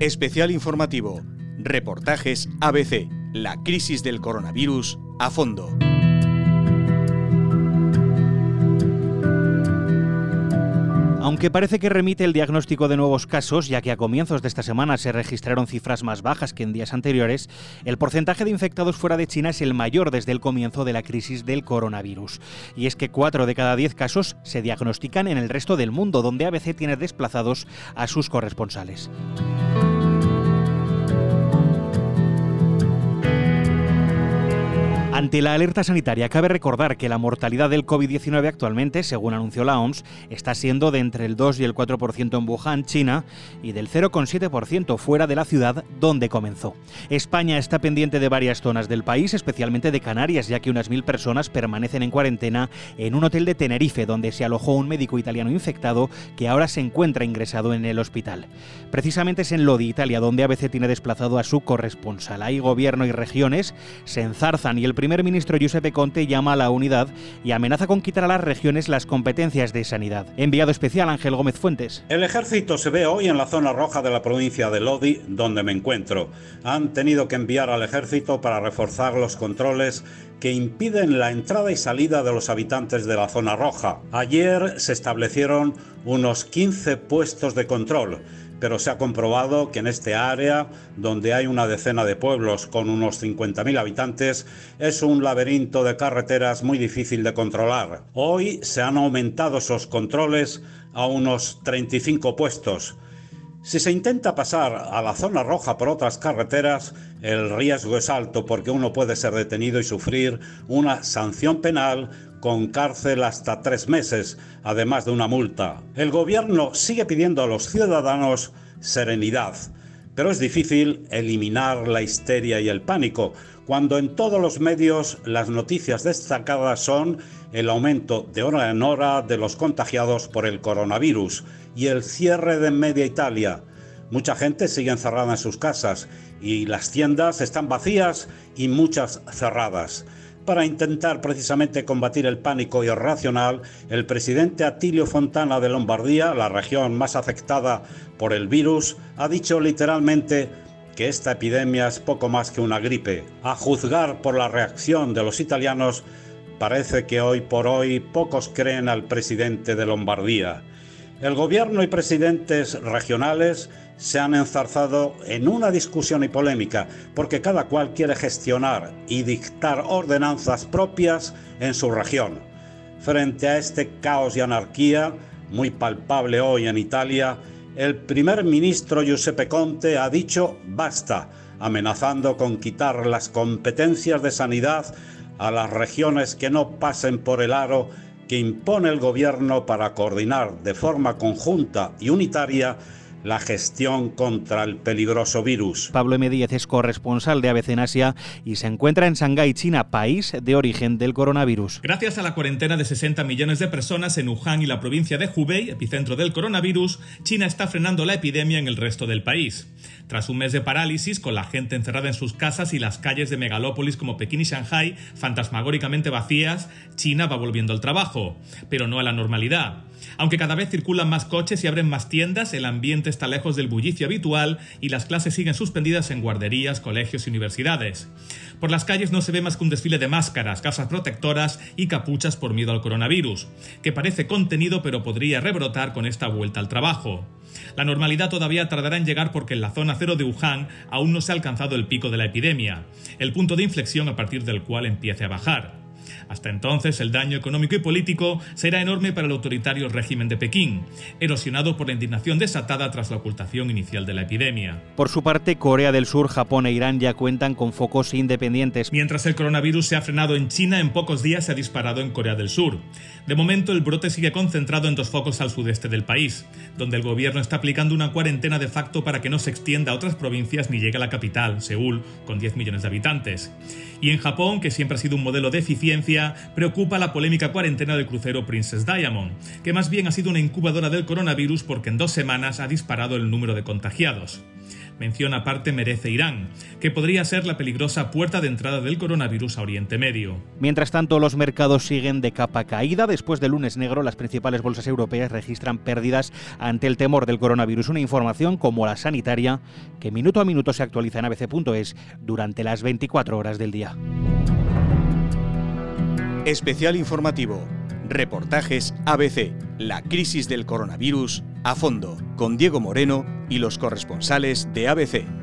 Especial informativo. Reportajes ABC. La crisis del coronavirus a fondo. Aunque parece que remite el diagnóstico de nuevos casos, ya que a comienzos de esta semana se registraron cifras más bajas que en días anteriores, el porcentaje de infectados fuera de China es el mayor desde el comienzo de la crisis del coronavirus. Y es que 4 de cada 10 casos se diagnostican en el resto del mundo, donde ABC tiene desplazados a sus corresponsales. Ante la alerta sanitaria, cabe recordar que la mortalidad del COVID-19 actualmente, según anunció la OMS, está siendo de entre el 2 y el 4% en Wuhan, China, y del 0,7% fuera de la ciudad donde comenzó. España está pendiente de varias zonas del país, especialmente de Canarias, ya que unas mil personas permanecen en cuarentena en un hotel de Tenerife, donde se alojó un médico italiano infectado que ahora se encuentra ingresado en el hospital. Precisamente es en Lodi, Italia, donde ABC tiene desplazado a su corresponsal. Ahí gobierno y regiones se enzarzan y el primer ministro Giuseppe Conte llama a la unidad y amenaza con quitar a las regiones las competencias de sanidad. Enviado especial Ángel Gómez Fuentes. El ejército se ve hoy en la zona roja de la provincia de Lodi, donde me encuentro. Han tenido que enviar al ejército para reforzar los controles que impiden la entrada y salida de los habitantes de la zona roja. Ayer se establecieron unos 15 puestos de control pero se ha comprobado que en este área, donde hay una decena de pueblos con unos 50.000 habitantes, es un laberinto de carreteras muy difícil de controlar. Hoy se han aumentado esos controles a unos 35 puestos. Si se intenta pasar a la zona roja por otras carreteras, el riesgo es alto porque uno puede ser detenido y sufrir una sanción penal con cárcel hasta tres meses, además de una multa. El gobierno sigue pidiendo a los ciudadanos serenidad, pero es difícil eliminar la histeria y el pánico, cuando en todos los medios las noticias destacadas son el aumento de hora en hora de los contagiados por el coronavirus y el cierre de media Italia. Mucha gente sigue encerrada en sus casas y las tiendas están vacías y muchas cerradas. Para intentar precisamente combatir el pánico irracional, el presidente Atilio Fontana de Lombardía, la región más afectada por el virus, ha dicho literalmente que esta epidemia es poco más que una gripe. A juzgar por la reacción de los italianos, parece que hoy por hoy pocos creen al presidente de Lombardía. El gobierno y presidentes regionales se han enzarzado en una discusión y polémica porque cada cual quiere gestionar y dictar ordenanzas propias en su región. Frente a este caos y anarquía, muy palpable hoy en Italia, el primer ministro Giuseppe Conte ha dicho basta, amenazando con quitar las competencias de sanidad a las regiones que no pasen por el aro que impone el gobierno para coordinar de forma conjunta y unitaria la gestión contra el peligroso virus. Pablo M. Díez es corresponsal de ABC en Asia y se encuentra en Shanghái, China, país de origen del coronavirus. Gracias a la cuarentena de 60 millones de personas en Wuhan y la provincia de Hubei, epicentro del coronavirus, China está frenando la epidemia en el resto del país. Tras un mes de parálisis, con la gente encerrada en sus casas y las calles de megalópolis como Pekín y Shanghái fantasmagóricamente vacías, China va volviendo al trabajo, pero no a la normalidad. Aunque cada vez circulan más coches y abren más tiendas, el ambiente está lejos del bullicio habitual y las clases siguen suspendidas en guarderías, colegios y universidades. Por las calles no se ve más que un desfile de máscaras, gafas protectoras y capuchas por miedo al coronavirus, que parece contenido pero podría rebrotar con esta vuelta al trabajo. La normalidad todavía tardará en llegar porque en la zona cero de Wuhan aún no se ha alcanzado el pico de la epidemia, el punto de inflexión a partir del cual empiece a bajar. Hasta entonces, el daño económico y político será enorme para el autoritario régimen de Pekín, erosionado por la indignación desatada tras la ocultación inicial de la epidemia. Por su parte, Corea del Sur, Japón e Irán ya cuentan con focos independientes. Mientras el coronavirus se ha frenado en China, en pocos días se ha disparado en Corea del Sur. De momento, el brote sigue concentrado en dos focos al sudeste del país, donde el gobierno está aplicando una cuarentena de facto para que no se extienda a otras provincias ni llegue a la capital, Seúl, con 10 millones de habitantes. Y en Japón, que siempre ha sido un modelo de preocupa la polémica cuarentena del crucero Princess Diamond, que más bien ha sido una incubadora del coronavirus porque en dos semanas ha disparado el número de contagiados. Mención aparte merece Irán, que podría ser la peligrosa puerta de entrada del coronavirus a Oriente Medio. Mientras tanto, los mercados siguen de capa caída. Después del lunes negro, las principales bolsas europeas registran pérdidas ante el temor del coronavirus. Una información como la sanitaria que minuto a minuto se actualiza en abc.es durante las 24 horas del día. Especial informativo. Reportajes ABC. La crisis del coronavirus a fondo, con Diego Moreno y los corresponsales de ABC.